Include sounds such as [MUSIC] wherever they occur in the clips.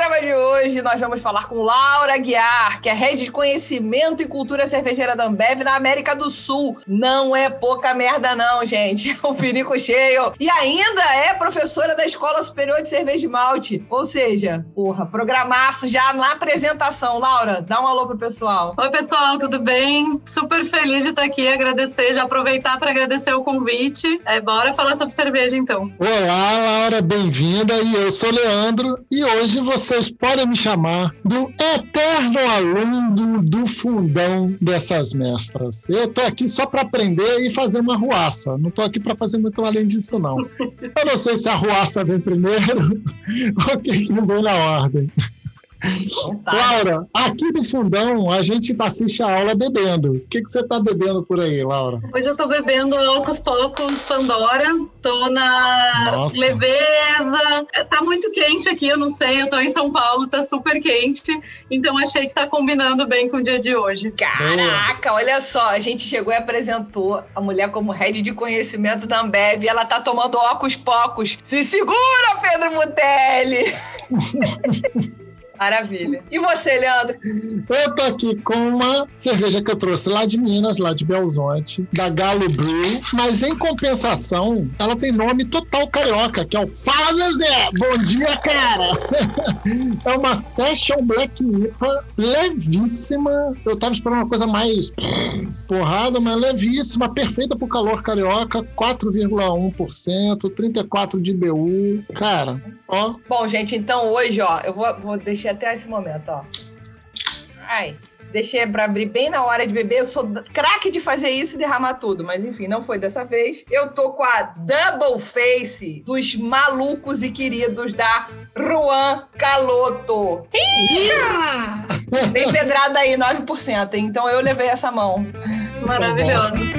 programa de hoje nós vamos falar com Laura Guiar, que é Rede de Conhecimento e Cultura Cervejeira da Ambev na América do Sul. Não é pouca merda não, gente. [LAUGHS] É um perigo cheio. E ainda é professora da Escola Superior de Cerveja e Malte. Ou seja, porra, programaço já na apresentação. Laura, dá um alô pro pessoal. Oi, pessoal, tudo bem? Super feliz de estar aqui, agradecer, já aproveitar para agradecer o convite. É, bora falar sobre cerveja então. Olá, Laura, bem-vinda. E eu sou Leandro e hoje vocês podem me chamar do eterno aluno do fundão dessas mestras. Eu tô aqui só para aprender e fazer uma ruaça. Não tô aqui para fazer muito além disso não. Eu não sei se a ruaça vem primeiro [LAUGHS] ou o que, vem na ordem. [LAUGHS] Laura, aqui do fundão a gente assiste a aula bebendo. O que, que você está bebendo por aí, Laura? Hoje eu estou bebendo Alcos Poucos Pandora. Tô na Nossa. leveza. Tá muito quente aqui, eu não sei. Eu tô em São Paulo, tá super quente. Então achei que tá combinando bem com o dia de hoje. Caraca, olha só. A gente chegou e apresentou a mulher como head de conhecimento da Ambev. Ela tá tomando óculos pocos. Se segura, Pedro Mutelli! [LAUGHS] Maravilha. E você, Leandro? Eu tô aqui com uma cerveja que eu trouxe lá de Minas, lá de Belzonte, da Galo Brew, mas em compensação, ela tem nome total carioca, que é o Fala Zezé! Bom dia, cara! [LAUGHS] é uma Session Black IPA levíssima. Eu tava esperando uma coisa mais porrada, mas levíssima, perfeita pro calor carioca, 4,1%, 34 de BU. Cara, ó. Bom, gente, então hoje, ó, eu vou, vou deixar até esse momento, ó. Ai, deixei pra abrir bem na hora de beber. Eu sou craque de fazer isso e derramar tudo, mas enfim, não foi dessa vez. Eu tô com a Double Face dos malucos e queridos da Juan Caloto. bem pedrada aí, 9%. Então eu levei essa mão. Maravilhosos.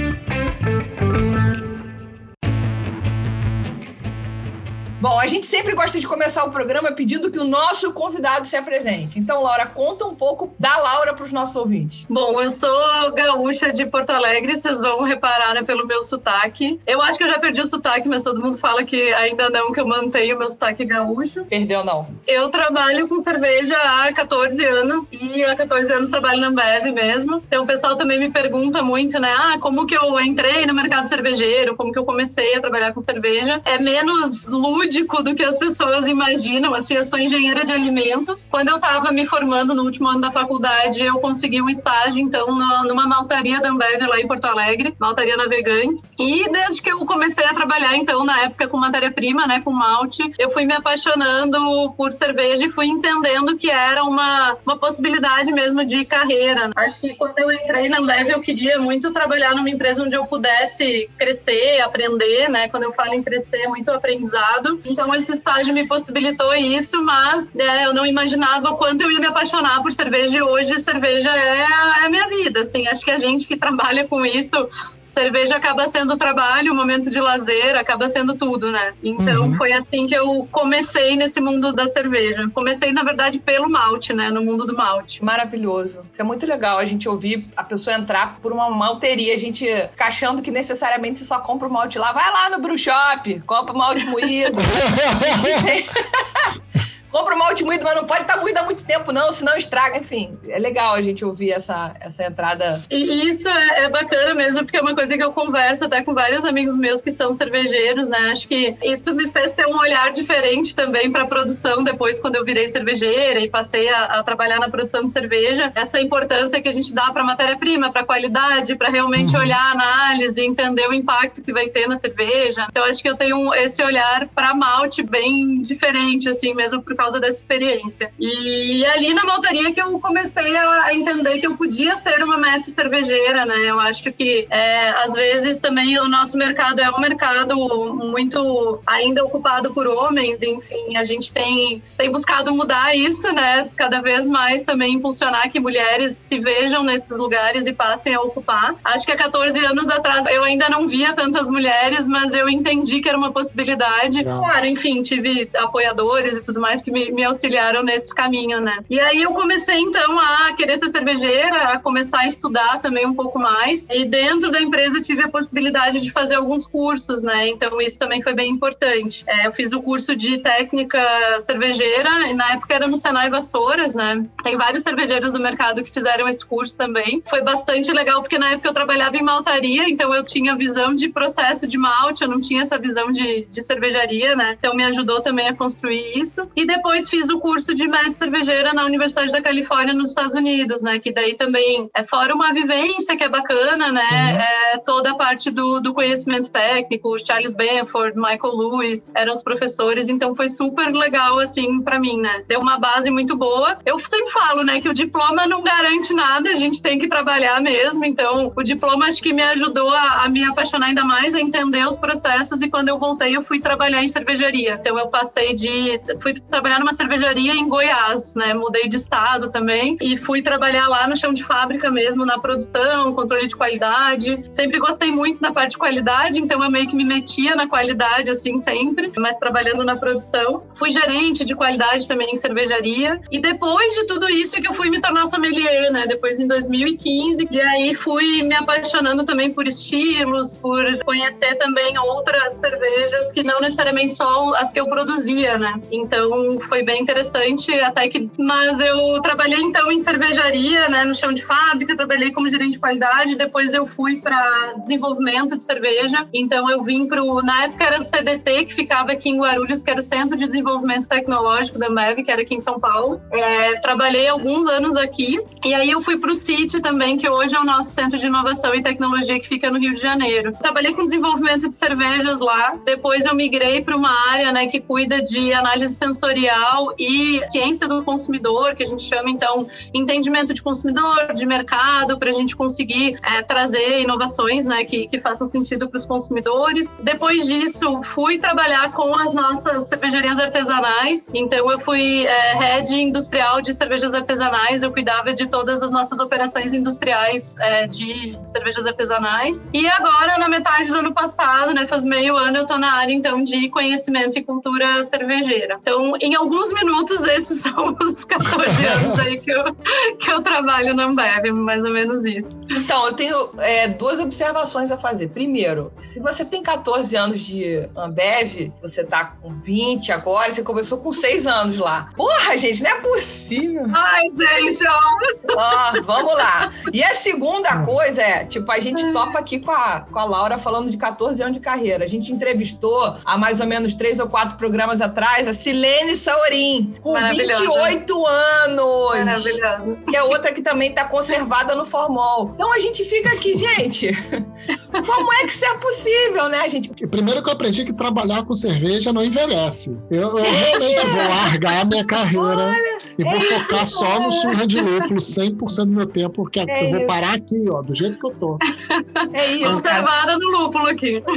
Bom, a gente sempre gosta de começar o programa pedindo que o nosso convidado se apresente. Então, Laura, conta um pouco da Laura para os nossos ouvintes. Bom, eu sou gaúcha de Porto Alegre, vocês vão reparar né, pelo meu sotaque. Eu acho que eu já perdi o sotaque, mas todo mundo fala que ainda não, que eu mantenho o meu sotaque gaúcho. Perdeu, não. Eu trabalho com cerveja há 14 anos e há 14 anos trabalho na Ambev mesmo. Então, o pessoal também me pergunta muito, né? Ah, como que eu entrei no mercado cervejeiro? Como que eu comecei a trabalhar com cerveja? É menos lúdico lúdico do que as pessoas imaginam. Assim, eu sou engenheira de alimentos. Quando eu estava me formando no último ano da faculdade, eu consegui um estágio, então, numa maltaria da Ambev lá em Porto Alegre, maltaria Navegantes. E desde que eu comecei a trabalhar, então, na época com matéria-prima, né, com malte, eu fui me apaixonando por cerveja e fui entendendo que era uma, uma possibilidade mesmo de carreira. Acho que quando eu entrei na Ambev, eu queria muito trabalhar numa empresa onde eu pudesse crescer, aprender, né? Quando eu falo em crescer, muito aprendizado. Então esse estágio me possibilitou isso, mas né, eu não imaginava quanto eu ia me apaixonar por cerveja e hoje cerveja é a, é a minha vida, assim. Acho que a gente que trabalha com isso cerveja acaba sendo trabalho, um momento de lazer, acaba sendo tudo, né? Então uhum. foi assim que eu comecei nesse mundo da cerveja. Comecei, na verdade, pelo malte, né? No mundo do malte. Maravilhoso. Isso é muito legal a gente ouvir a pessoa entrar por uma malteria, a gente fica achando que necessariamente você só compra o malte lá. Vai lá no brew shop, compra o malte moído. [LAUGHS] compra o malte moído, mas não pode estar tá moído há muito tempo, não, senão estraga. Enfim, é legal a gente ouvir essa, essa entrada. E isso é, é, bacana mesmo, porque é uma coisa que eu converso até com vários amigos meus que são cervejeiros, né? Acho que isso me fez ter um olhar diferente também para a produção depois, quando eu virei cervejeira e passei a, a, trabalhar na produção de cerveja. Essa importância que a gente dá para matéria-prima, para qualidade, para realmente uhum. olhar a análise, entender o impacto que vai ter na cerveja. Então, acho que eu tenho esse olhar para malte bem diferente, assim, mesmo por causa dessa experiência. E ali na maltaria que eu comecei a entender que eu podia ser uma mestre cervejeira, né? Eu acho que é, às vezes também o nosso mercado é um mercado muito ainda ocupado por homens, enfim, a gente tem, tem buscado mudar isso, né? Cada vez mais também impulsionar que mulheres se vejam nesses lugares e passem a ocupar. Acho que há 14 anos atrás eu ainda não via tantas mulheres, mas eu entendi que era uma possibilidade. Legal. Claro, enfim, tive apoiadores e tudo mais que me, me auxiliaram nesse caminho, né? E aí eu comecei então a querer ser cervejeira, a começar a estudar também um pouco mais. E dentro da empresa tive a possibilidade de fazer alguns cursos, né? Então isso também foi bem importante. É, eu fiz o curso de técnica cervejeira e na época era no Senai Vassouras, né? Tem vários cervejeiros do mercado que fizeram esse curso também. Foi bastante legal porque na época eu trabalhava em maltaria, então eu tinha visão de processo de malte, eu não tinha essa visão de, de cervejaria, né? Então me ajudou também a construir isso. E depois fiz o curso de mestre cervejeira na Universidade da Califórnia nos Estados Unidos, né? Que daí também é fora uma vivência que é bacana, né? É toda a parte do, do conhecimento técnico, Charles Benford, Michael Lewis eram os professores, então foi super legal assim para mim, né? Deu uma base muito boa. Eu sempre falo, né, que o diploma não garante nada, a gente tem que trabalhar mesmo. Então, o diploma acho que me ajudou a, a me apaixonar ainda mais, a entender os processos e quando eu voltei eu fui trabalhar em cervejaria. Então eu passei de fui trabalhar numa cervejaria em Goiás, né? Mudei de estado também e fui trabalhar lá no chão de fábrica mesmo, na produção, controle de qualidade. Sempre gostei muito da parte de qualidade, então eu meio que me metia na qualidade assim sempre, mas trabalhando na produção. Fui gerente de qualidade também em cervejaria e depois de tudo isso é que eu fui me tornar sommelier, né? Depois em 2015 e aí fui me apaixonando também por estilos, por conhecer também outras cervejas que não necessariamente só as que eu produzia, né? Então foi bem interessante até que mas eu trabalhei então em cervejaria, né, no chão de fábrica, trabalhei como gerente de qualidade, depois eu fui para desenvolvimento de cerveja. Então eu vim para na época era o CDT que ficava aqui em Guarulhos, que era o Centro de Desenvolvimento Tecnológico da Ambev, que era aqui em São Paulo. É, trabalhei alguns anos aqui e aí eu fui para o Sítio também, que hoje é o nosso Centro de Inovação e Tecnologia que fica no Rio de Janeiro. Trabalhei com desenvolvimento de cervejas lá. Depois eu migrei para uma área, né, que cuida de análise sensorial e ciência do consumidor, que a gente chama então entendimento de consumidor, de mercado, para a gente conseguir é, trazer inovações, né, que, que façam sentido para os consumidores. Depois disso, fui trabalhar com as nossas cervejarias artesanais. Então eu fui é, head industrial de cervejas artesanais. Eu cuidava de todas as nossas operações industriais é, de cervejas artesanais. E agora, na metade do ano passado, né, faz meio ano, eu estou na área então de conhecimento e cultura cervejeira. Então, em alguns minutos, esses [LAUGHS] são os 14 anos aí que eu, que eu trabalho na Ambev, mais ou menos isso. Então, eu tenho é, duas observações a fazer. Primeiro, se você tem 14 anos de Ambev, você tá com 20 agora, você começou com 6 anos lá. Porra, gente, não é possível. Ai, gente, ó. ó vamos lá. E a segunda coisa é, tipo, a gente topa aqui com a, com a Laura falando de 14 anos de carreira. A gente entrevistou há mais ou menos três ou quatro programas atrás a Silene Saurim, com 28 anos. Maravilhosa. Que é outra que também tá conservada no formol. Então a gente fica aqui, gente. Como é que isso é possível, né, gente? Primeiro que eu aprendi que trabalhar com cerveja não envelhece. Eu, eu realmente vou largar minha carreira. Olha, e vou é focar isso, só no surra de lúpulo 100% do meu tempo, porque é eu isso. vou parar aqui, ó, do jeito que eu tô. É isso. Conservada no lúpulo aqui. [LAUGHS]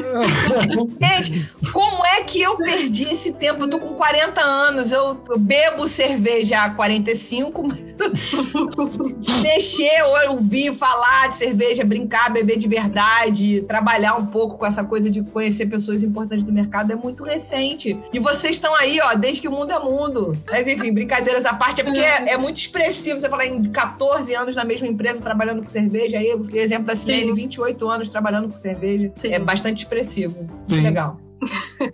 Gente, como é que eu perdi esse tempo? Eu tô com 40 anos, eu bebo cerveja há 45, mas [LAUGHS] mexer, ouvir falar de cerveja, brincar, beber de verdade, trabalhar um pouco com essa coisa de conhecer pessoas importantes do mercado é muito recente. E vocês estão aí, ó, desde que o mundo é mundo. Mas enfim, brincadeiras à parte, é porque é, é muito expressivo você falar em 14 anos na mesma empresa trabalhando com cerveja. Aí, o exemplo da Silene, 28 anos trabalhando com cerveja. Sim. É bastante expressivo. Sim. Legal.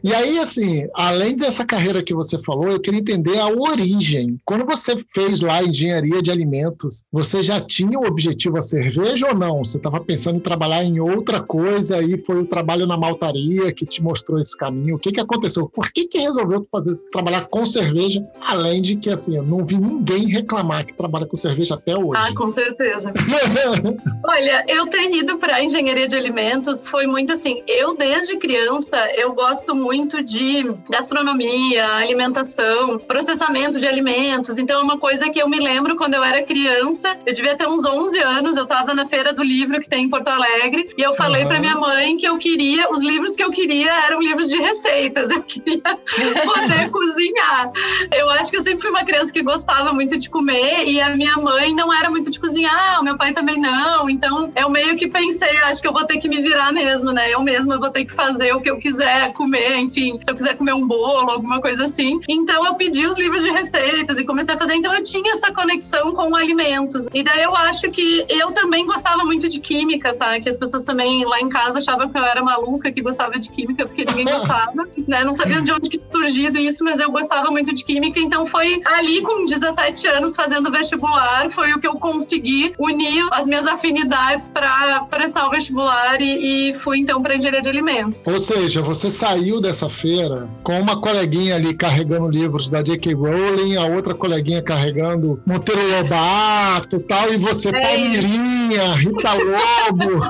E aí, assim, além dessa carreira que você falou, eu queria entender a origem. Quando você fez lá engenharia de alimentos, você já tinha o objetivo a cerveja ou não? Você estava pensando em trabalhar em outra coisa e foi o trabalho na maltaria que te mostrou esse caminho? O que, que aconteceu? Por que, que resolveu fazer, trabalhar com cerveja? Além de que, assim, eu não vi ninguém reclamar que trabalha com cerveja até hoje. Ah, com certeza. [LAUGHS] Olha, eu ter ido para engenharia de alimentos foi muito assim. Eu, desde criança, eu gosto muito de gastronomia, alimentação, processamento de alimentos. Então, é uma coisa que eu me lembro quando eu era criança. Eu devia ter uns 11 anos, eu estava na Feira do Livro que tem em Porto Alegre e eu falei uhum. para minha mãe que eu queria, os livros que eu queria eram livros de receitas. Eu queria [LAUGHS] poder cozinhar. Eu acho que eu sempre fui uma criança que gostava muito de comer e a minha mãe não era muito de cozinhar, o meu pai também não. Então, eu meio que pensei, acho que eu vou ter que me virar mesmo, né? Eu mesma vou ter que fazer o que eu quiser comer, enfim, se eu quiser comer um bolo, alguma coisa assim. Então, eu pedi os livros de receitas e comecei a fazer. Então, eu tinha essa conexão com alimentos. E daí eu acho que eu também gostava muito de química, tá? Que as pessoas também lá em casa achavam que eu era maluca, que gostava de química, porque ninguém gostava, né? Não sabia de onde que surgido isso, mas eu gostava muito de química. Então, foi ali com 17 anos, fazendo vestibular, foi o que eu consegui unir as minhas afinidades para prestar o vestibular e, e fui então para engenharia de alimentos. Ou seja, você saiu dessa feira com uma coleguinha ali carregando livros da J.K. Rowling, a outra coleguinha carregando Monteiro Lobato e tal, e você, é Palmeirinha, Rita Lobo,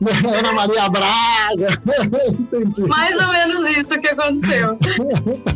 [LAUGHS] Ana Maria Braga. [LAUGHS] Entendi. Mais ou menos isso que aconteceu.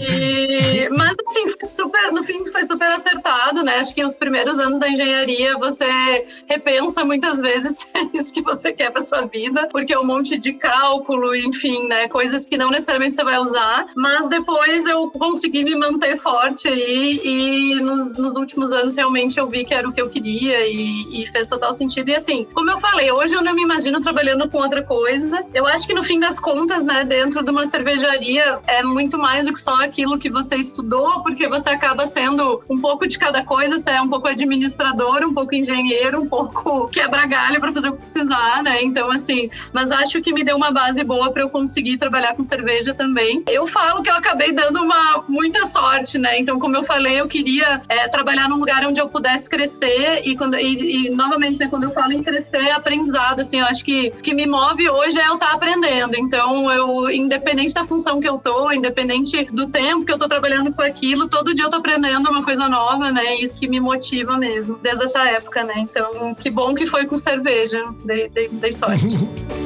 E, mas assim, foi super, no fim foi super acertado, né? Acho que os primeiros anos da engenharia você repensa muitas vezes se [LAUGHS] é isso que você quer para sua vida, porque é um monte de cálculo, enfim, né? Coisas que não necessariamente você vai usar. Mas depois eu consegui me manter forte aí e nos, nos últimos anos realmente eu vi que era o que eu queria e, e, fez total sentido. E assim, como eu falei, hoje eu não me imagino trabalhando com outra coisa. Eu acho que no fim das contas, né, dentro de uma cervejaria é muito mais do que só aquilo que você estudou, porque você acaba sendo um pouco de cada coisa, você é um pouco administrador, um pouco engenheiro, um pouco [LAUGHS] quebra-galho para fazer o que precisar, né? Então, assim, mas acho que me deu uma base boa para eu conseguir trabalhar com cerveja também. Eu falo que eu acabei dando uma muita sorte, né? Então, como eu falei, eu queria é, trabalhar num lugar onde eu pudesse crescer e quando e, e novamente, né, quando eu falo em crescer, é aprendizado, assim, eu acho que o que me move hoje é eu estar tá aprendendo. Então, eu independente da função que eu tô, independente do tempo que eu tô trabalhando com aquilo, todo dia eu tô aprendendo uma coisa nova, né? Isso que me motiva mesmo, desde essa época, né? Então, que bom que foi com cerveja, dei, dei, dei sorte. [LAUGHS]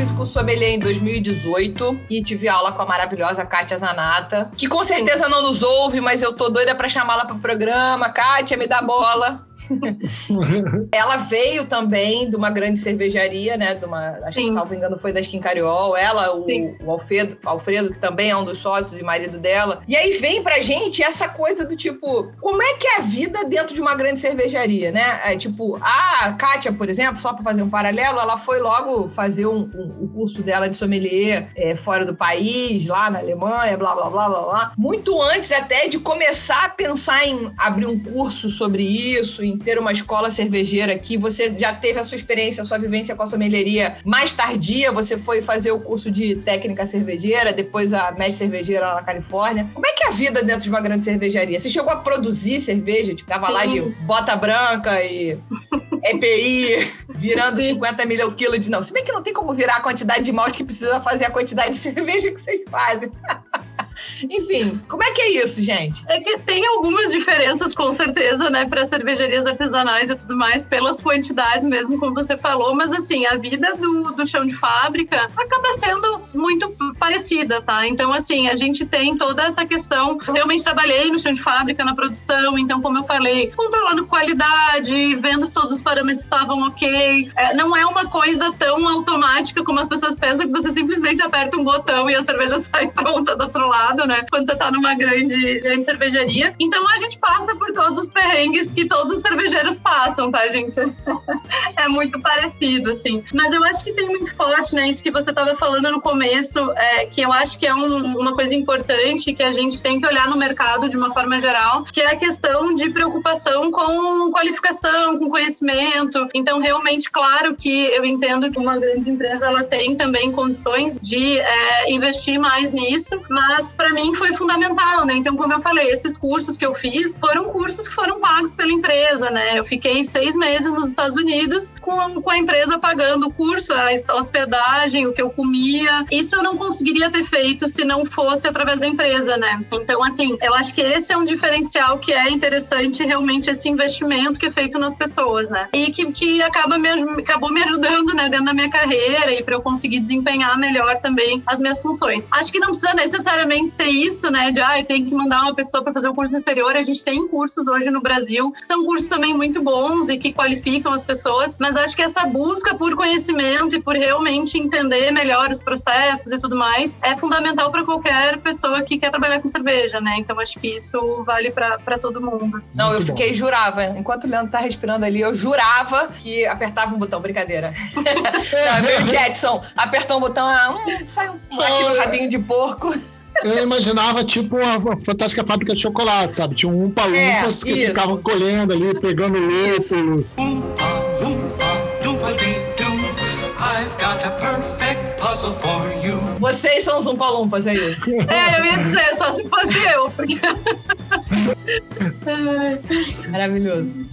Eu fiz o curso sommelier em 2018 e tive aula com a maravilhosa Kátia Zanata, que com certeza não nos ouve, mas eu tô doida para chamá-la para o programa. Kátia, me dá bola. [LAUGHS] ela veio também de uma grande cervejaria, né? De uma, acho Sim. que, salvo engano, foi da Skin Cariol. Ela, o, o, Alfredo, Alfredo, que também é um dos sócios e marido dela. E aí vem pra gente essa coisa do tipo, como é que é a vida dentro de uma grande cervejaria, né? É, tipo, a Kátia, por exemplo, só para fazer um paralelo, ela foi logo fazer um, um, um curso dela de sommelier é, fora do país, lá na Alemanha, blá, blá, blá, blá, blá. Muito antes até de começar a pensar em abrir um curso sobre isso, em ter uma escola cervejeira aqui, você já teve a sua experiência, a sua vivência com a sommelieria mais tardia, você foi fazer o curso de técnica cervejeira, depois a mestre cervejeira lá na Califórnia. Como é que é a vida dentro de uma grande cervejaria? Você chegou a produzir cerveja? Tipo, tava Sim. lá de bota branca e EPI, [LAUGHS] virando Sim. 50 mil o quilo de... Não, se bem que não tem como virar a quantidade de malte que precisa fazer a quantidade de [LAUGHS] cerveja que vocês fazem. Enfim, como é que é isso, gente? É que tem algumas diferenças, com certeza, né, para cervejarias artesanais e tudo mais, pelas quantidades mesmo, como você falou, mas assim, a vida do, do chão de fábrica acaba sendo muito parecida, tá? Então, assim, a gente tem toda essa questão. Eu realmente trabalhei no chão de fábrica, na produção, então, como eu falei, controlando qualidade, vendo se todos os parâmetros estavam ok. É, não é uma coisa tão automática como as pessoas pensam que você simplesmente aperta um botão e a cerveja [LAUGHS] sai pronta do outro lado né? Quando você tá numa grande, grande cervejaria. Então a gente passa por todos os perrengues que todos os cervejeiros passam, tá, gente? [LAUGHS] é muito parecido, assim. Mas eu acho que tem muito forte, né? Isso que você tava falando no começo, é, que eu acho que é um, uma coisa importante que a gente tem que olhar no mercado de uma forma geral, que é a questão de preocupação com qualificação, com conhecimento. Então, realmente, claro que eu entendo que uma grande empresa ela tem também condições de é, investir mais nisso, mas para mim foi fundamental, né? Então, como eu falei, esses cursos que eu fiz foram cursos que foram pagos pela empresa, né? Eu fiquei seis meses nos Estados Unidos com, com a empresa pagando o curso, a hospedagem, o que eu comia. Isso eu não conseguiria ter feito se não fosse através da empresa, né? Então, assim, eu acho que esse é um diferencial que é interessante realmente esse investimento que é feito nas pessoas, né? E que, que acaba me, acabou me ajudando, né, dentro da minha carreira e para eu conseguir desempenhar melhor também as minhas funções. Acho que não precisa necessariamente ser isso, né, de ah, tem que mandar uma pessoa para fazer um curso no exterior. A gente tem cursos hoje no Brasil que são cursos também muito bons e que qualificam as pessoas, mas acho que essa busca por conhecimento e por realmente entender melhor os processos e tudo mais é fundamental para qualquer pessoa que quer trabalhar com cerveja, né? Então acho que isso vale para todo mundo. Assim. Não, eu fiquei, jurava, enquanto o Leandro tá respirando ali, eu jurava que apertava um botão, brincadeira. [LAUGHS] Não, Jetson apertou um botão, ah, hum, sai um aqui no rabinho de porco. Eu imaginava tipo uma fantástica fábrica de chocolate, sabe? Tinha um palumpas é, que ficavam colhendo ali, pegando lúpulos. Vocês são os Umpalumpas, é isso? É, eu ia dizer, só se fosse eu. Porque... [LAUGHS] Maravilhoso.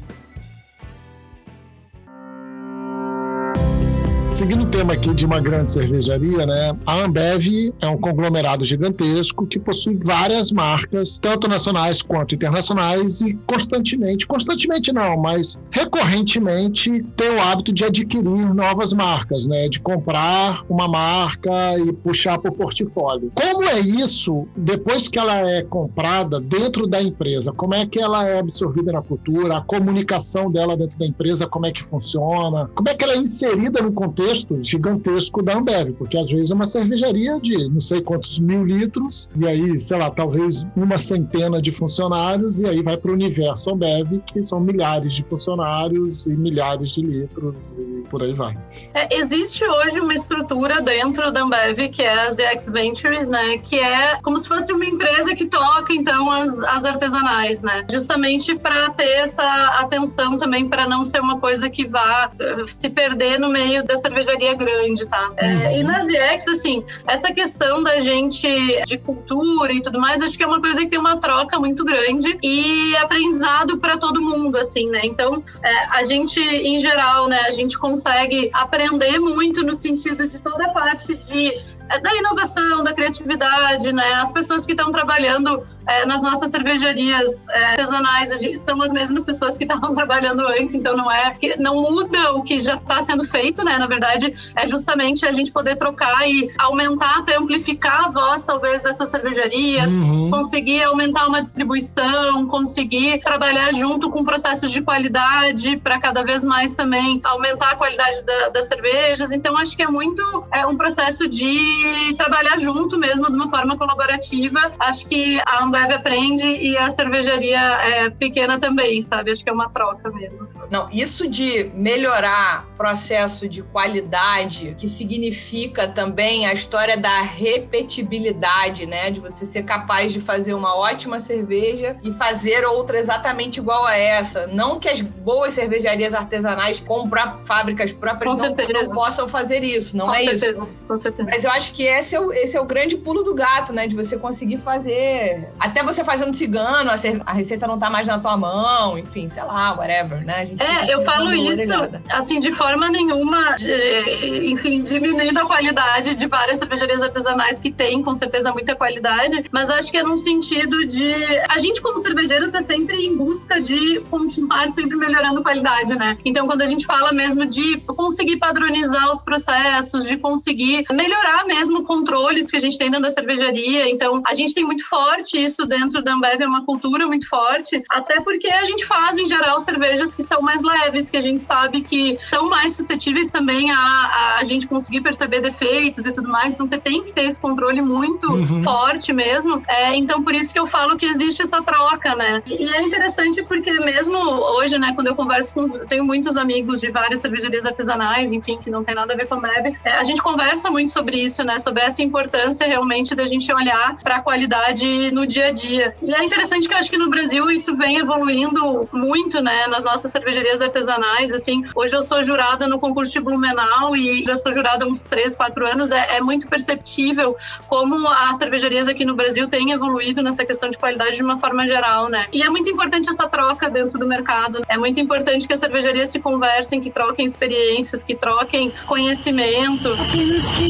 Seguindo o tema aqui de uma grande cervejaria, né? A Ambev é um conglomerado gigantesco que possui várias marcas, tanto nacionais quanto internacionais, e constantemente, constantemente não, mas recorrentemente tem o hábito de adquirir novas marcas, né? De comprar uma marca e puxar para o portfólio. Como é isso depois que ela é comprada dentro da empresa? Como é que ela é absorvida na cultura? A comunicação dela dentro da empresa, como é que funciona? Como é que ela é inserida no contexto contexto gigantesco da Ambev, porque às vezes é uma cervejaria de não sei quantos mil litros, e aí, sei lá, talvez uma centena de funcionários, e aí vai para o universo Ambev, que são milhares de funcionários e milhares de litros, e por aí vai. É, existe hoje uma estrutura dentro da Ambev, que é a ZX Ventures, né, que é como se fosse uma empresa que toca, então, as, as artesanais, né, justamente para ter essa atenção também, para não ser uma coisa que vá uh, se perder no meio da cervejaria cervejaria grande, tá? É, uhum. e nas IEX, assim, essa questão da gente de cultura e tudo mais, acho que é uma coisa que tem uma troca muito grande e aprendizado para todo mundo, assim, né? Então, é, a gente, em geral, né, a gente consegue aprender muito no sentido de toda a parte de da inovação, da criatividade, né? As pessoas que estão trabalhando é, nas nossas cervejarias é, artesanais são as mesmas pessoas que estavam [LAUGHS] trabalhando antes, então não é não muda o que já está sendo feito, né? Na verdade, é justamente a gente poder trocar e aumentar, até amplificar a voz, talvez, dessas cervejarias, uhum. conseguir aumentar uma distribuição, conseguir trabalhar junto com processos de qualidade para cada vez mais também aumentar a qualidade da, das cervejas. Então, acho que é muito é um processo de trabalhar junto mesmo de uma forma colaborativa. Acho que a Ambev aprende e a cervejaria é pequena também, sabe? Acho que é uma troca mesmo. Não, isso de melhorar processo de qualidade, que significa também a história da repetibilidade, né? De você ser capaz de fazer uma ótima cerveja e fazer outra exatamente igual a essa. Não que as boas cervejarias artesanais comprar fábricas próprias não, não, possam fazer isso, não com é certeza, isso. Com certeza. Mas eu acho que esse é, o, esse é o grande pulo do gato, né? De você conseguir fazer até você fazendo cigano, a, receita não tá mais na tua mão, enfim, sei lá, whatever, né? é, eu falo isso, assim, de forma nenhuma, de, enfim, diminuindo a qualidade de várias cervejarias artesanais que tem, com certeza, muita qualidade, mas acho que é num sentido de. A gente, como cervejeiro, tá sempre em busca de continuar sempre melhorando a qualidade, né? Então, quando a gente fala mesmo de conseguir padronizar os processos, de conseguir melhorar mesmo controles que a gente tem dentro da cervejaria, então, a gente tem muito forte isso dentro da Ambev é uma cultura muito forte, até porque a gente faz, em geral, cervejas que são mais leves, que a gente sabe que são mais suscetíveis também a, a, a gente conseguir perceber defeitos e tudo mais. Então, você tem que ter esse controle muito uhum. forte mesmo. É, então, por isso que eu falo que existe essa troca, né? E é interessante porque mesmo hoje, né, quando eu converso com... Eu tenho muitos amigos de várias cervejarias artesanais, enfim, que não tem nada a ver com a Ambev. É, a gente conversa muito sobre isso, né? Sobre essa importância realmente da gente olhar para a qualidade no dia a dia. E é interessante que eu acho que no Brasil isso vem evoluindo muito, né, nas nossas cervejarias artesanais, assim, hoje eu sou jurada no concurso de Blumenau e já sou jurada há uns 3, 4 anos, é, é muito perceptível como as cervejarias aqui no Brasil têm evoluído nessa questão de qualidade de uma forma geral, né, e é muito importante essa troca dentro do mercado, é muito importante que as cervejarias se conversem, que troquem experiências, que troquem conhecimento. Apenas que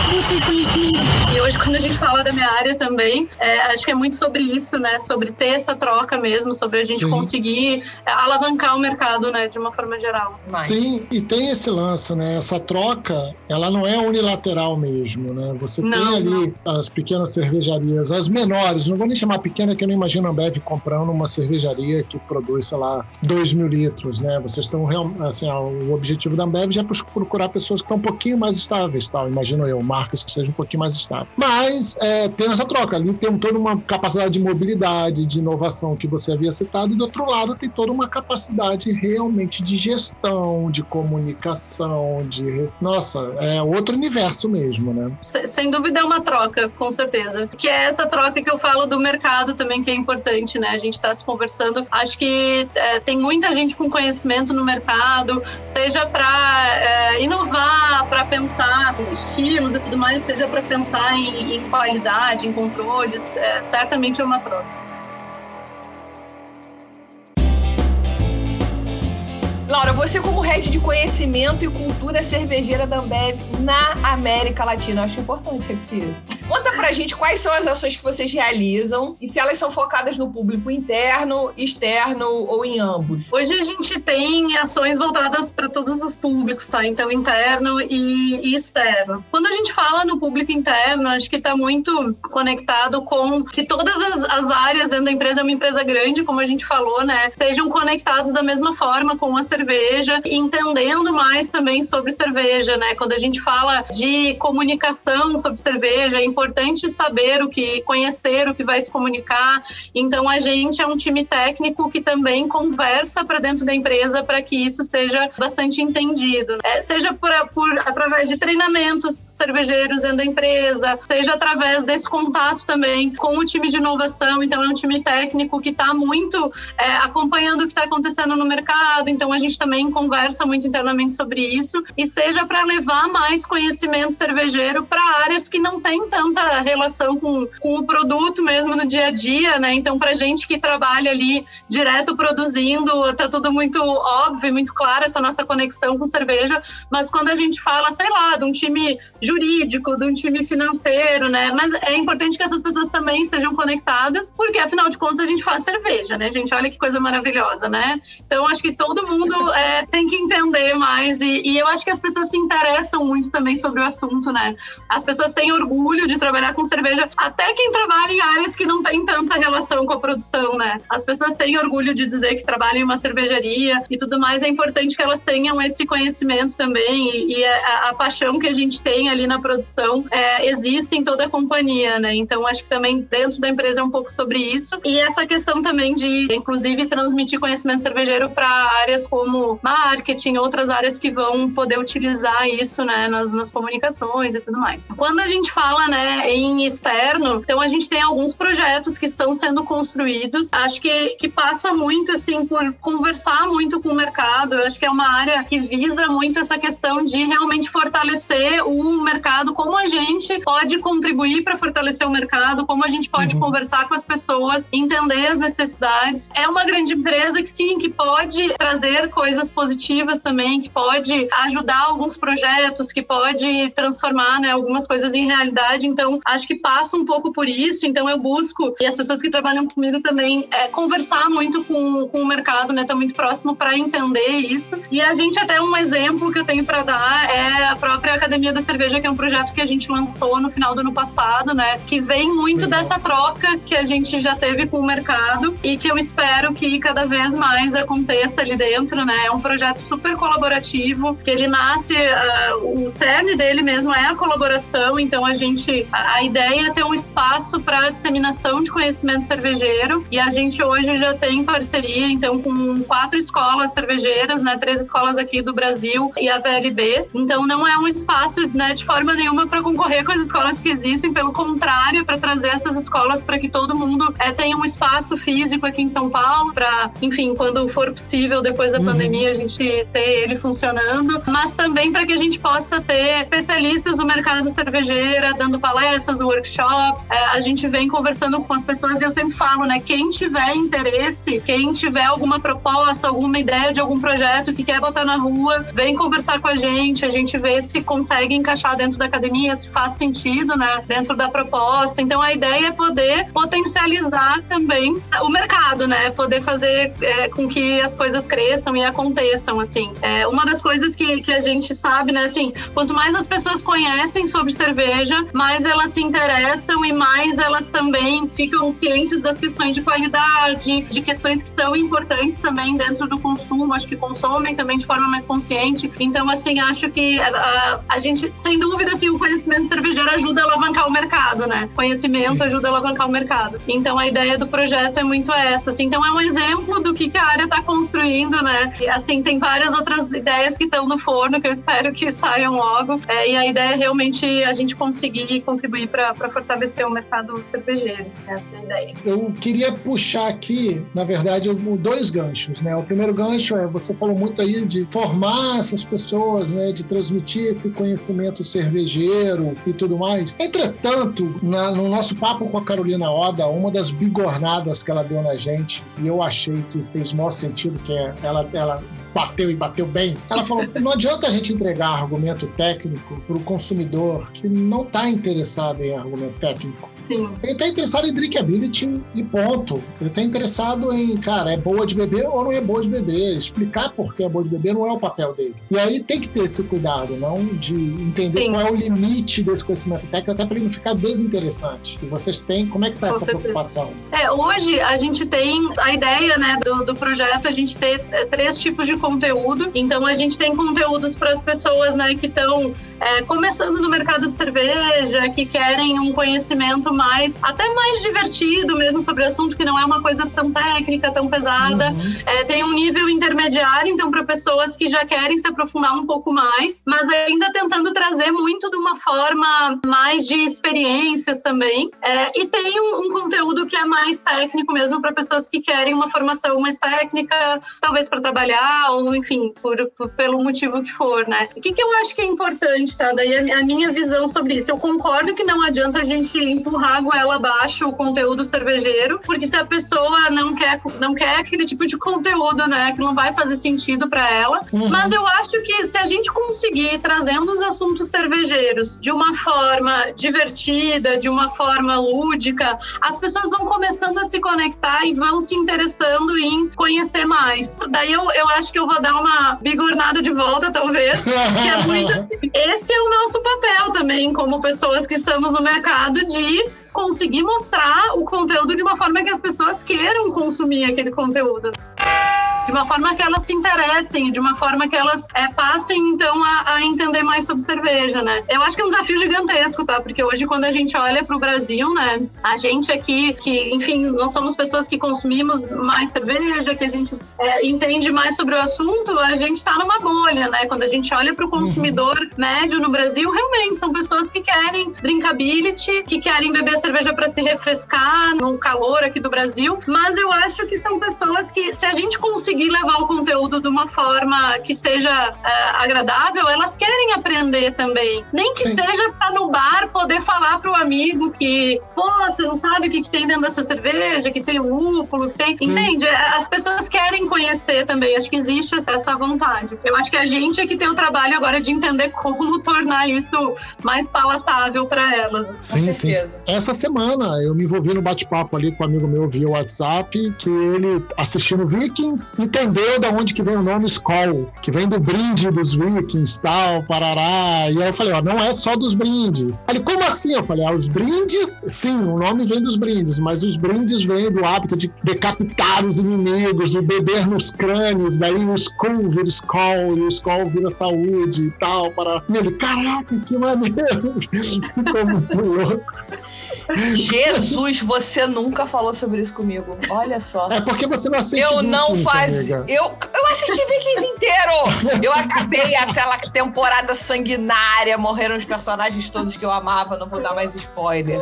e hoje, quando a gente fala da minha área também, é, acho que é muito sobre isso, né? Sobre ter essa troca mesmo, sobre a gente Sim. conseguir é, alavancar o mercado, né? De uma forma geral. Sim, e tem esse lance, né? Essa troca, ela não é unilateral mesmo, né? Você não, tem ali não. as pequenas cervejarias, as menores, não vou nem chamar pequena, que eu não imagino a Ambev comprando uma cervejaria que produz, sei lá, 2 mil litros, né? Vocês estão, assim, o objetivo da Ambev é procurar pessoas que estão um pouquinho mais estáveis, tal, imagino eu, marcas que sejam um pouquinho mais estáveis. Mas é, tem essa troca. Ali tem toda uma capacidade de mobilidade, de inovação que você havia citado, e do outro lado tem toda uma capacidade realmente de gestão, de comunicação, de. Nossa, é outro universo mesmo, né? Sem dúvida é uma troca, com certeza. Que é essa troca que eu falo do mercado também, que é importante, né? A gente está se conversando. Acho que é, tem muita gente com conhecimento no mercado, seja para é, inovar, para pensar estilos e tudo mais, seja para pensar em, em, qualidade, em controles, é, certamente é uma troca. Laura, você como head de conhecimento e cultura cervejeira da Ambev na América Latina, acho importante repetir isso. Conta pra gente quais são as ações que vocês realizam e se elas são focadas no público interno, externo ou em ambos. Hoje a gente tem ações voltadas para todos os públicos, tá? Então interno e, externo. Quando a gente fala no público interno, acho que está muito conectado com que todas as, as áreas dentro da empresa é uma empresa grande, como a gente falou, né? Sejam conectados da mesma forma com a cerveja, entendendo mais também sobre cerveja, né? Quando a gente fala de comunicação sobre cerveja, é importante saber o que, conhecer o que vai se comunicar. Então a gente é um time técnico que também conversa para dentro da empresa para que isso seja bastante entendido, é, seja por, por através de treinamentos cervejeiros dentro da empresa, seja através desse contato também com o time de inovação. Então é um time técnico que está muito é, acompanhando o que está acontecendo no mercado. Então a gente gente também conversa muito internamente sobre isso, e seja para levar mais conhecimento cervejeiro para áreas que não têm tanta relação com, com o produto mesmo no dia a dia, né? Então, para gente que trabalha ali direto produzindo, tá tudo muito óbvio, muito claro essa nossa conexão com cerveja, mas quando a gente fala, sei lá, de um time jurídico, de um time financeiro, né? Mas é importante que essas pessoas também estejam conectadas, porque afinal de contas a gente faz cerveja, né, gente? Olha que coisa maravilhosa, né? Então, acho que todo mundo é, tem que entender mais. E, e, eu acho que as pessoas se interessam muito também sobre o assunto, né? As pessoas têm orgulho de trabalhar com cerveja, até quem trabalha em áreas que não tem tanta relação com a produção, né? As pessoas têm orgulho de dizer que trabalham em uma cervejaria e tudo mais. É importante que elas tenham esse conhecimento também. E, e a, a, paixão que a gente tem ali na produção é, existe em toda a companhia, né? Então, acho que também dentro da empresa é um pouco sobre isso. E essa questão também de, inclusive, transmitir conhecimento cervejeiro para áreas como como marketing, outras áreas que vão poder utilizar isso, né, nas, nas comunicações e tudo mais. Quando a gente fala, né, em externo, então a gente tem alguns projetos que estão sendo construídos. Acho que, que passa muito, assim, por conversar muito com o mercado. Eu acho que é uma área que visa muito essa questão de realmente fortalecer o mercado, como a gente pode contribuir para fortalecer o mercado, como a gente pode uhum. conversar com as pessoas, entender as necessidades. É uma grande empresa que sim, que pode trazer coisas positivas também, que pode ajudar alguns projetos, que pode transformar né, algumas coisas em realidade. Então, acho que passa um pouco por isso. Então, eu busco, e as pessoas que trabalham comigo também, é, conversar muito com, com o mercado, né? Tá muito próximo para entender isso. E a gente, até um exemplo que eu tenho para dar é a própria Academia da Cerveja, que é um projeto que a gente lançou no final do ano passado, né? Que vem muito dessa troca que a gente já teve com o mercado e que eu espero que cada vez mais aconteça ali dentro, né? né? É um projeto super colaborativo, que ele nasce, uh, o cerne dele mesmo é a colaboração, então a gente, a, a ideia é ter um espaço para disseminação de conhecimento cervejeiro e a gente hoje já tem parceria, então, com quatro escolas cervejeiras, né? Três escolas aqui do Brasil e a VLB. Então, não é um espaço, né, de forma nenhuma para concorrer com as escolas que existem, pelo contrário, para trazer essas escolas para que todo mundo é, tenha um espaço físico aqui em São Paulo, para, enfim, quando for possível, depois da uhum. Pandemia, a gente ter ele funcionando, mas também para que a gente possa ter especialistas do mercado cervejeira, dando palestras, workshops. É, a gente vem conversando com as pessoas e eu sempre falo, né, quem tiver interesse, quem tiver alguma proposta, alguma ideia de algum projeto que quer botar na rua, vem conversar com a gente, a gente vê se consegue encaixar dentro da academia, se faz sentido, né, dentro da proposta. Então a ideia é poder potencializar também o mercado, né, poder fazer é, com que as coisas cresçam e aconteçam, assim. É, uma das coisas que, que a gente sabe, né, assim, quanto mais as pessoas conhecem sobre cerveja, mais elas se interessam e mais elas também ficam cientes das questões de qualidade, de questões que são importantes também dentro do consumo, acho que consomem também de forma mais consciente. Então, assim, acho que a, a, a gente, sem dúvida, que o conhecimento cervejeiro ajuda a alavancar o mercado, né? Conhecimento Sim. ajuda a alavancar o mercado. Então, a ideia do projeto é muito essa. Assim, então, é um exemplo do que, que a área está construindo, né? E, assim, tem várias outras ideias que estão no forno que eu espero que [LAUGHS] saiam logo. É, e a ideia é realmente a gente conseguir contribuir para fortalecer o mercado cervejeiro. Essa é a ideia. Eu queria puxar aqui, na verdade, dois ganchos, né? O primeiro gancho é você falou muito aí de formar essas pessoas, né? De transmitir esse conhecimento cervejeiro e tudo mais. Entretanto, na, no nosso papo com a Carolina Oda, uma das bigornadas que ela deu na gente, e eu achei que fez o maior sentido, que é ela, ela bateu e bateu bem. Ela falou: não adianta a gente entregar argumento técnico para o consumidor que não está interessado em argumento técnico. Sim. Ele está interessado em drinkability e ponto. Ele está interessado em, cara, é boa de beber ou não é boa de beber. Explicar por que é boa de beber não é o papel dele. E aí tem que ter esse cuidado, não de entender Sim. qual é o limite desse conhecimento técnico, até para ele não ficar desinteressante. E vocês têm, como é que está essa certeza. preocupação? É, hoje a gente tem a ideia, né, do, do projeto, a gente ter é, três tipos de conteúdo. Então a gente tem conteúdos para as pessoas, né, que estão é, começando no mercado de cerveja, que querem um conhecimento mais, até mais divertido mesmo sobre o assunto, que não é uma coisa tão técnica, tão pesada. Uhum. É, tem um nível intermediário, então, para pessoas que já querem se aprofundar um pouco mais, mas ainda tentando trazer muito de uma forma mais de experiências também. É, e tem um, um, conteúdo que é mais técnico mesmo para pessoas que querem uma formação mais técnica, talvez para trabalhar, ou enfim, por, por, pelo motivo que for, né? O que, que eu acho que é importante, tá? Daí a, a minha visão sobre isso. Eu concordo que não adianta a gente empurrar a goela abaixo o conteúdo cervejeiro, porque se a pessoa não quer, não quer aquele tipo de conteúdo, né, que não vai fazer sentido para ela. Uhum. Mas eu acho que se a gente conseguir trazendo os assuntos cervejeiros de uma forma divertida, de uma forma lúdica, as pessoas vão começando a se conectar e vão se interessando em conhecer mais. Daí eu, eu acho que eu vou dar uma bigornada de volta, talvez, que é muito assim. [LAUGHS] Esse é o nosso papel também, como pessoas que estamos no mercado, de conseguir mostrar o conteúdo de uma forma que as pessoas queiram consumir aquele conteúdo de uma forma que elas se interessem, de uma forma que elas é, passem, então, a, a, entender mais sobre cerveja, né? Eu acho que é um desafio gigantesco, tá? Porque hoje, quando a gente olha para o Brasil, né? A gente aqui, que, enfim, nós somos pessoas que consumimos mais cerveja, que a gente é, entende mais sobre o assunto, a gente está numa bolha, né? Quando a gente olha para o consumidor uhum. médio no Brasil, realmente são pessoas que querem drinkability, que querem beber cerveja para se refrescar no calor aqui do Brasil, mas eu acho que são pessoas que, se a gente conseguir conseguir levar o conteúdo de uma forma que seja uh, agradável, elas querem aprender também. Nem que Sim. seja para no bar poder falar para o amigo que, pô, você não sabe o que, que tem dentro dessa cerveja, que tem lúpulo, que tem. Sim. Entende? As pessoas querem conhecer também. Acho que existe essa vontade. Eu acho que a gente é que tem o trabalho agora de entender como [LAUGHS] tornar isso mais palatável para elas. Sim, sim. Essa semana eu me envolvi no bate-papo ali com um amigo meu via WhatsApp, que ele assistindo Vikings entendeu da onde que vem o nome Skoll, que vem do brinde dos vikings, tal, parará. E aí eu falei, ó, não é só dos brindes. Ele, como assim? Eu falei, ah, os brindes, sim, o nome vem dos brindes, mas os brindes vêm do hábito de decapitar os inimigos, de beber nos crânios, daí o Skull vira Skoll, e o Skoll vira saúde e tal, para... E ele, caraca, que maneiro! [LAUGHS] Ficou muito louco. Jesus, você nunca falou sobre isso comigo. Olha só. É porque você não assiste Eu não amiga. Eu, eu assisti Vikings inteiro! Eu acabei aquela temporada sanguinária, morreram os personagens todos que eu amava, não vou dar mais spoiler.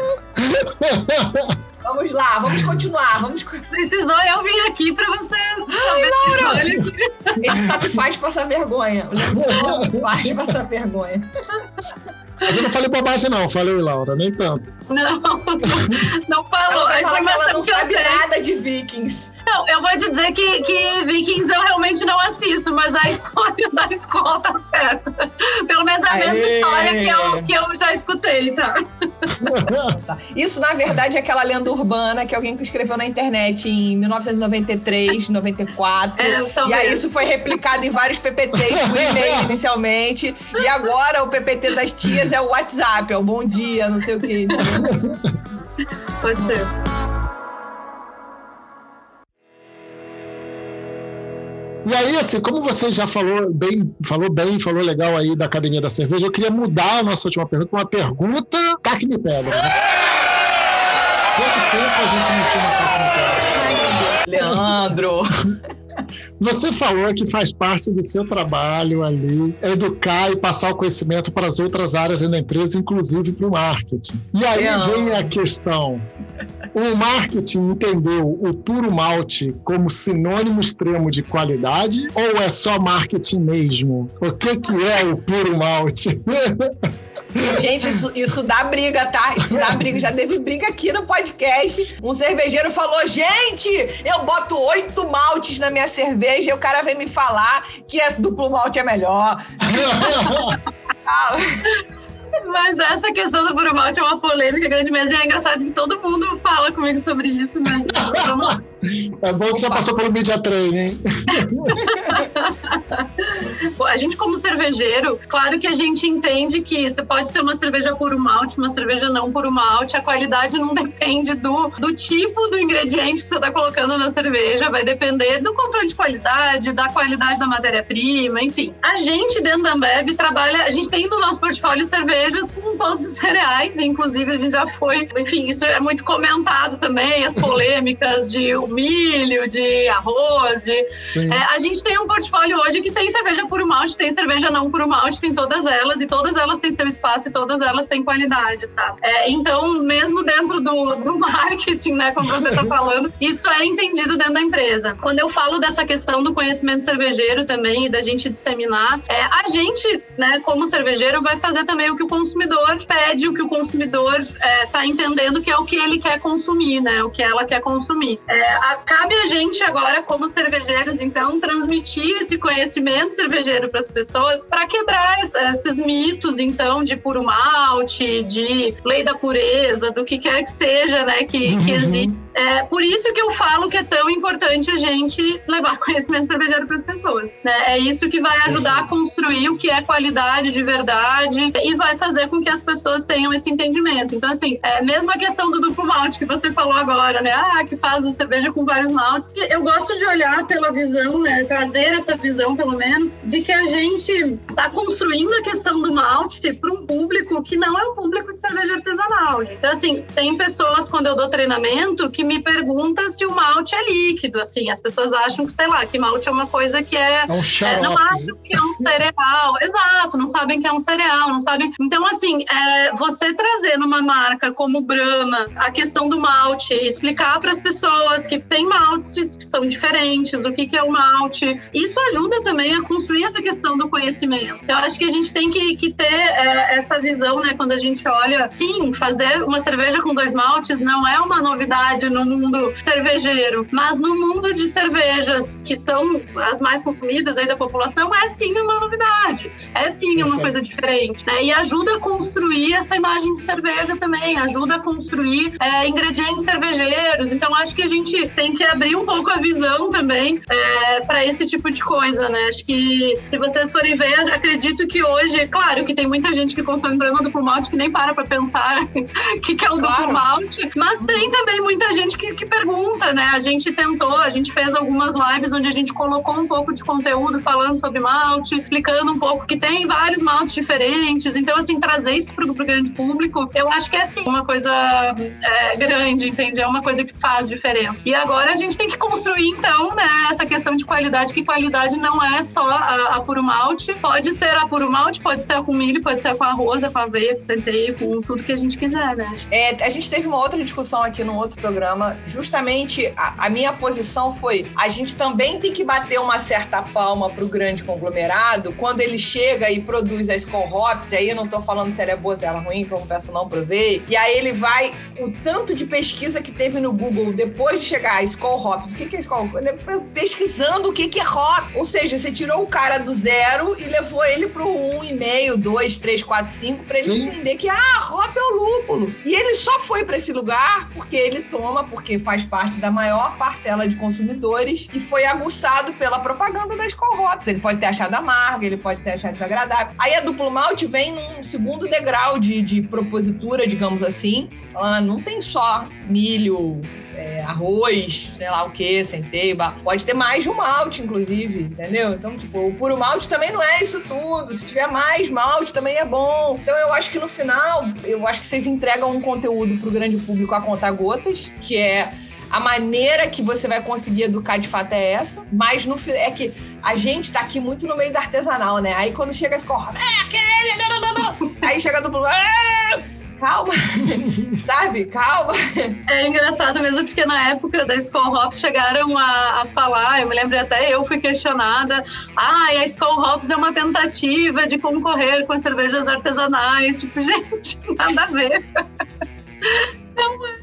Vamos lá, vamos continuar. Vamos... Precisou eu vir aqui pra você saber Laura! Ele só me faz passar vergonha. Ele só me faz passar vergonha. Mas eu não falei bobagem, não. Falei, Laura, nem tanto. Não, [LAUGHS] não falou. Ela vai A falar que ela não sabe nada de Vikings. Não, eu vou te dizer que, que Vikings eu realmente não assisto, mas a história da escola tá certa. Pelo menos a mesma Aê! história que eu, que eu já escutei, tá? Isso, na verdade, é aquela lenda urbana que alguém escreveu na internet em 1993, 94. É, E aí isso foi replicado em vários PPTs por e-mail [LAUGHS] inicialmente. E agora o PPT das tias é o WhatsApp, é o bom dia, não sei o quê. Pode ser. E aí, assim, como você já falou bem, falou bem, falou legal aí da Academia da Cerveja, eu queria mudar a nossa última pergunta para uma pergunta taque me pedra. Né? Quanto tempo a gente não tinha uma taque me pedra? Leandro. Você falou que faz parte do seu trabalho ali educar e passar o conhecimento para as outras áreas da empresa, inclusive para o marketing. E aí vem a questão: o marketing entendeu o puro malte como sinônimo extremo de qualidade ou é só marketing mesmo? O que, que é o puro malte? [LAUGHS] Gente, isso, isso dá briga, tá? Isso dá briga. Já teve briga aqui no podcast. Um cervejeiro falou: gente, eu boto oito maltes na minha cerveja e o cara vem me falar que é duplo malte é melhor. [LAUGHS] Mas essa questão do puro malte é uma polêmica grande. E é engraçado que todo mundo fala comigo sobre isso, né? Então, vamos. [LAUGHS] É bom que já passou pelo media training, hein? [LAUGHS] A gente, como cervejeiro, claro que a gente entende que você pode ter uma cerveja puro malte, uma cerveja não puro malte. A qualidade não [LAUGHS] depende do, do tipo do ingrediente que você está colocando na cerveja, vai depender do controle de qualidade, da qualidade da matéria-prima, enfim. A gente, dentro da Ambev, trabalha. A gente tem no nosso portfólio cervejas com todos os cereais, inclusive a gente já foi. Enfim, isso é muito comentado também, as polêmicas de milho, de arroz, de é, a gente tem um portfólio hoje que tem cerveja puro malte, tem cerveja não puro malte, tem todas elas, e todas elas têm seu espaço e todas elas têm qualidade, tá? É, então, mesmo dentro do, do [LAUGHS] marketing, né, como você tá falando, isso é entendido dentro da empresa. Quando eu falo dessa questão do conhecimento cervejeiro também, e da gente disseminar, é, a gente, né, como cervejeiro, vai fazer também o que o consumidor pede, o que o consumidor é, tá entendendo que é o que ele quer consumir, né, o que ela quer consumir. É, a- cabe a gente agora, como cervejeiros, então, transmitir esse conhecimento cervejeiro para as pessoas para quebrar es- esses mitos, então, de puro malte, de lei da pureza, do que quer que seja, né, que, que Uhum. existe. É por isso que eu falo que é tão importante a gente levar [LAUGHS] conhecimento cervejeiro para as pessoas. né? É isso que vai ajudar a construir o que é qualidade de verdade e vai fazer com que as pessoas tenham esse entendimento. Então, assim, é, mesmo a questão do duplo malte que você falou agora, né? Ah, que faz a cerveja com vários maltes. Eu gosto de olhar pela visão, né? Trazer essa visão, pelo menos, de que a gente está construindo a questão do malte para um público que não é um público de cerveja artesanal. gente. Então, assim, tem pessoas, quando eu dou treinamento, que me perguntam se o malte é líquido. Assim, as pessoas acham que, sei lá, que malte é uma coisa que é É um é, não acham que é um cereal, [LAUGHS] exato, não sabem que é um cereal, não sabem. Então, assim, é, você trazer numa marca como Brahma a questão do malte, explicar para as pessoas que tem maltes que são diferentes, o que, que é o malte, isso ajuda também a construir essa questão do conhecimento. Então, eu acho que a gente tem que, que ter é, essa visão, né, quando a gente olha, sim, fazer uma cerveja com dois maltes não é uma novidade no mundo cervejeiro, mas no mundo de cervejas que são as mais consumidas aí da população, é sim uma novidade, é sim uma coisa diferente, né? E ajuda a construir essa imagem de cerveja também, ajuda a construir é, ingredientes cervejeiros. Então acho que a gente tem que abrir um pouco a visão também é, para esse tipo de coisa, né? Acho que se vocês forem ver, acredito que hoje, claro que tem muita gente que consome problema duplo malte que nem para para pensar o [LAUGHS] que, que é o claro. duplo malte, mas tem também muita gente que, que pergunta, né? A gente tentou, a gente fez algumas lives onde a gente colocou um pouco de conteúdo falando sobre malte, explicando um pouco que tem vários maltes diferentes. Então, assim, trazer isso para o grande público, eu acho que é assim, uma coisa é, grande, entende? É uma coisa que faz diferença. E agora a gente tem que construir, então, né, essa questão de qualidade, que qualidade não é só a, a puro malte. Pode ser a puro malte, pode ser com milho, pode ser com arroz, com aveia, com centeio, com tudo que a gente quiser, né? É, a gente teve uma outra discussão aqui num outro programa. Justamente a, a minha posição foi: a gente também tem que bater uma certa palma pro grande conglomerado quando ele chega e produz a Skull Hops, e aí eu não tô falando se ela é boa, se ela é ruim, como peço não provei. E aí ele vai, o tanto de pesquisa que teve no Google depois de chegar a Skull Hops, o que, que é Skull Pesquisando o que, que é hop. Ou seja, você tirou o cara do zero e levou ele pro um e meio, dois, três, quatro, cinco, pra ele Sim. entender que, ah, hop é o lúpulo. E ele só foi para esse lugar porque ele toma, porque faz parte da maior parcela de consumidores e foi aguçado pela propaganda da Skull Hops. Ele pode ter achado amarga, ele pode ter achado desagradável. Aí a duplo malte vem num segundo degrau de, de propositura, digamos assim. Ela não tem só milho, é, arroz, sei lá o que, centeio, pode ter mais de um malte, inclusive, entendeu? Então, tipo, o puro malte também não é isso tudo. Se tiver mais malte, também é bom. Então, eu acho que no final, eu acho que vocês entregam um conteúdo pro grande público a contar gotas, que é a maneira que você vai conseguir educar de fato é essa, mas no é que a gente tá aqui muito no meio da artesanal, né? Aí quando chega a escola, é aquele, não, não, não, aí chega do é, calma, [LAUGHS] sabe? Calma. É engraçado mesmo porque na época da Skull Hops chegaram a, a falar, eu me lembro até eu fui questionada, ah, a Skull Hops é uma tentativa de concorrer com as cervejas artesanais. [LAUGHS] Tipo, gente, nada a ver. Não [LAUGHS] é.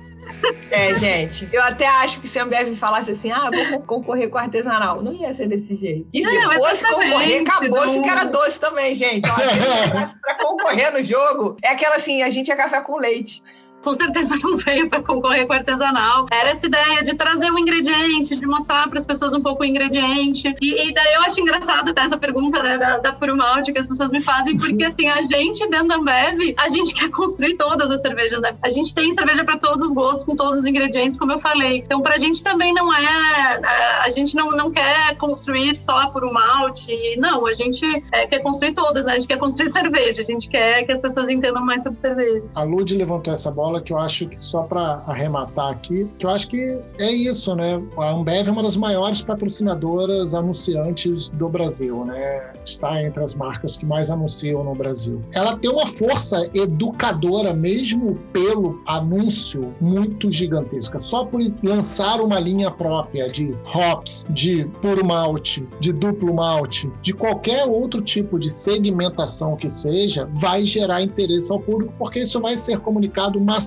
É, gente. Eu até acho que se a Ambev falasse assim, ah, vou concorrer com artesanal, não ia ser desse jeito. E se fosse concorrer, acabou-se que era doce também, gente. Ó, se [LAUGHS] pra concorrer no jogo, é aquela assim, a gente é café com leite com certeza [LAUGHS] não veio para concorrer com artesanal. Era essa ideia de trazer um ingrediente, de mostrar para as pessoas um pouco o ingrediente. E, e, daí eu acho engraçado até essa pergunta né, da, da Puro Malte que as pessoas me fazem, [LAUGHS] porque assim, a gente dentro da Ambev, a gente quer construir todas as cervejas, né? A gente tem cerveja para todos os gostos, com todos os ingredientes, como eu falei. Então, para a gente também não é. é a gente não, não quer construir só a Puro Malte. Não, a gente é, quer construir todas, né? A gente quer construir cerveja, a gente quer que as pessoas entendam mais sobre cerveja. A Lud levantou essa bola que eu acho que só para arrematar aqui, que eu acho que é isso, né? A Ambev é uma das maiores patrocinadoras anunciantes do Brasil, né? Está entre as marcas que mais anunciam no Brasil. Ela tem uma força educadora mesmo pelo anúncio muito gigantesca. Só por lançar uma linha própria de hops, de puro malte, de duplo malte, de qualquer outro tipo de segmentação que seja, vai gerar interesse ao público, porque isso vai ser comunicado massivamente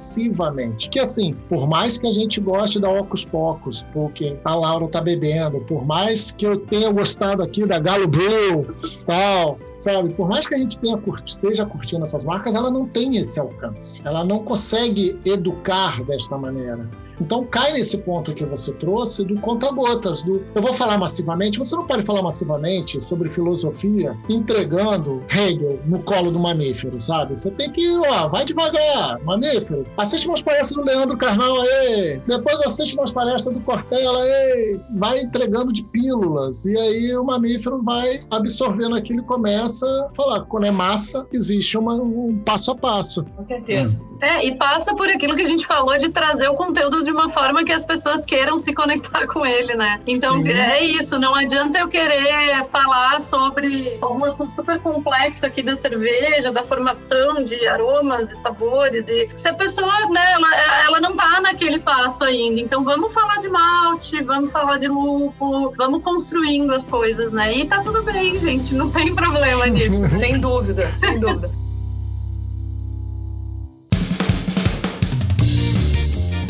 Que assim, por mais que a gente goste da Ocus Pocos, porque a Laura tá bebendo, por mais que eu tenha gostado aqui da Galo Brew, tal, sabe? Por mais que a gente tenha, esteja curtindo essas marcas, ela não tem esse alcance. Ela não consegue educar desta maneira. Então cai nesse ponto que você trouxe do conta-gotas, do eu vou falar massivamente, você não pode falar massivamente sobre filosofia entregando Hegel no colo do mamífero, sabe? Você tem que ir lá, vai devagar, mamífero. Assiste umas palestras do Leandro Carnal aí, depois assiste umas palestras do Cortella aí, vai entregando de pílulas, e aí o mamífero vai absorvendo aquilo e começa a falar, quando é massa, existe uma, um passo a passo. Com certeza. É, e passa por aquilo que a gente falou de trazer o conteúdo uma forma que as pessoas queiram se conectar com ele, né? Então Sim. é isso, não adianta eu querer falar sobre algum assunto super complexo aqui da cerveja, da formação de aromas e sabores. E se a pessoa, né, ela, ela não tá naquele passo ainda. Então vamos falar de malte, vamos falar de lúpulo, vamos construindo as coisas, né? E tá tudo bem, gente, não tem problema [LAUGHS] nisso. sem dúvida, sem dúvida.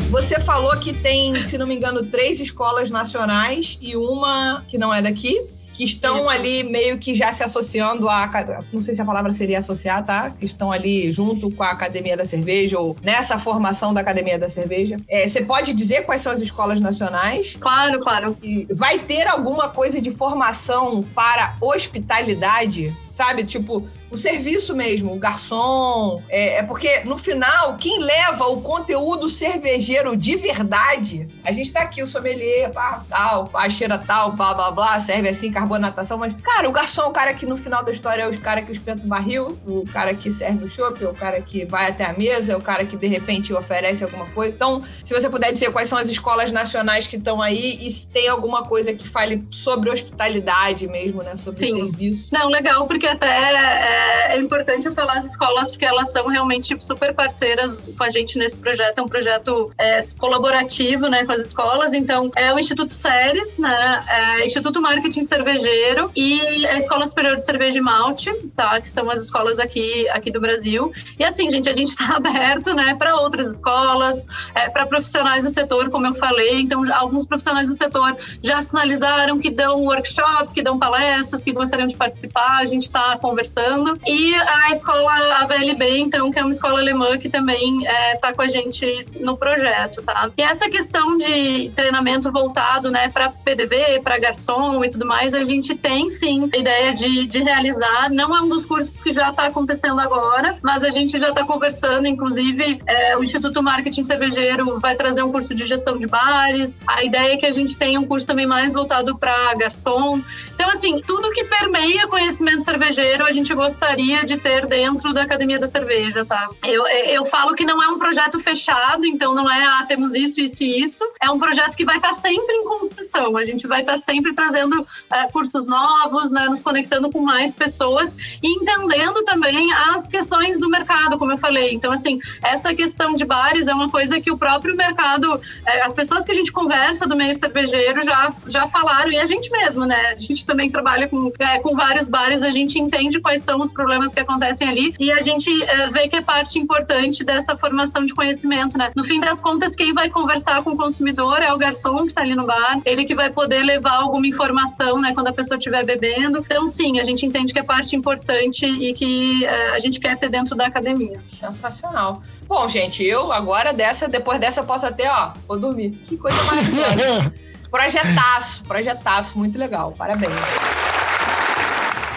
Você falou que tem, se não me engano, três escolas nacionais e uma que não é daqui que estão Isso. ali meio que já se associando a. Não sei se a palavra seria associar, tá? Que estão ali junto com a Academia da Cerveja ou nessa formação da Academia da Cerveja. É, você pode dizer quais são as escolas nacionais? Claro, claro. E vai ter alguma coisa de formação para hospitalidade? Sabe? Tipo, o serviço mesmo, o garçom. É, é, porque, no final, quem leva o conteúdo cervejeiro de verdade, a gente tá aqui, o sommelier, pá, tal, a cheira tal, blá, blá, blá, serve assim, carbonatação, mas, cara, o garçom, o cara que no final da história é o cara que espenta o barril, o cara que serve o chopp, o cara que vai até a mesa, o cara que, de repente, oferece alguma coisa. Então, se você puder dizer quais são as escolas nacionais que estão aí e se tem alguma coisa que fale sobre hospitalidade mesmo, né, sobre Sim. serviço. Não, legal, porque até é é, importante eu falar as escolas porque elas são realmente super parceiras com a gente nesse projeto. É um projeto é, colaborativo, né, com as escolas. Então, é o Instituto Séries, né, é Instituto Marketing Cervejeiro e a Escola Superior de Cerveja e Malte, tá, que são as escolas aqui, aqui do Brasil. E assim, gente, a gente está [LAUGHS] aberto, né, para outras escolas, é, para profissionais do setor, como eu falei. Então, alguns profissionais do setor já sinalizaram que dão workshop, que dão palestras, que gostariam de participar. A gente está conversando. E a escola AVLB, então, que é uma escola alemã que também está é, tá com a gente no projeto, tá? E essa questão de treinamento voltado, né, para PDV, para garçom e tudo mais, a gente tem sim a ideia de, de realizar. Não é um dos cursos que já está acontecendo agora, mas a gente já está conversando, inclusive, é, o Instituto Marketing Cervejeiro vai trazer um curso de gestão de bares. A ideia é que a gente tenha um curso também mais voltado para garçom. Então, assim, tudo que permeia conhecimento cervejeiro, a gente gostaria de ter dentro da Academia da Cerveja, tá? Eu, eu falo que não é um projeto fechado, então não é, ah, temos isso, isso e isso. É um projeto que vai estar sempre em construção. A gente vai estar sempre trazendo é, cursos novos, né, nos conectando com mais pessoas e entendendo também as questões do mercado, como eu falei. Então, assim, essa questão de bares é uma coisa que o próprio mercado, é, as pessoas que a gente conversa do meio cervejeiro já, já falaram, e a gente mesmo, né? A gente também trabalha com, é, com vários bares, a gente entende quais são os problemas que acontecem ali e a gente é, vê que é parte importante dessa formação de conhecimento, né? No fim das contas, quem vai conversar com o consumidor é o garçom que está ali no bar, ele que vai poder levar alguma informação, né, quando a pessoa estiver bebendo. Então, sim, a gente entende que é parte importante e que é, a gente quer ter dentro da academia. Sensacional. Bom, gente, eu agora dessa, depois dessa, eu posso até, ó, vou dormir. Que coisa maravilhosa. [LAUGHS] projetaço, projetaço, muito legal. Parabéns.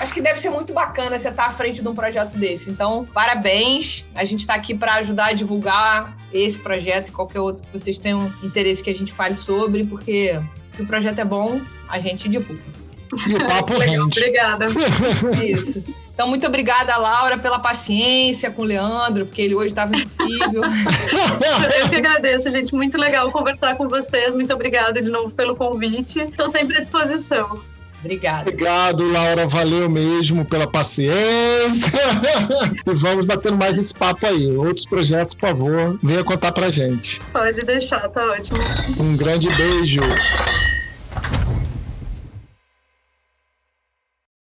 Acho que deve ser muito bacana você estar à frente de um projeto desse. Então, parabéns. A gente está aqui para ajudar a divulgar esse projeto e qualquer outro que vocês tenham interesse que a gente fale sobre, porque se o projeto é bom, a gente divulga. E o papo [LAUGHS] Legal, rende. Obrigada. [LAUGHS] Isso. Então, muito obrigada, Laura, pela paciência com o Leandro, porque ele hoje estava impossível. [LAUGHS] Eu que agradeço, gente. Muito legal conversar com vocês. Muito obrigada de novo pelo convite. Estou sempre à disposição. Obrigada. Obrigado, Laura. Valeu mesmo pela paciência. [LAUGHS] e vamos batendo mais esse papo aí. Outros projetos, por favor, venha contar pra gente. Pode deixar, tá ótimo. Um grande beijo.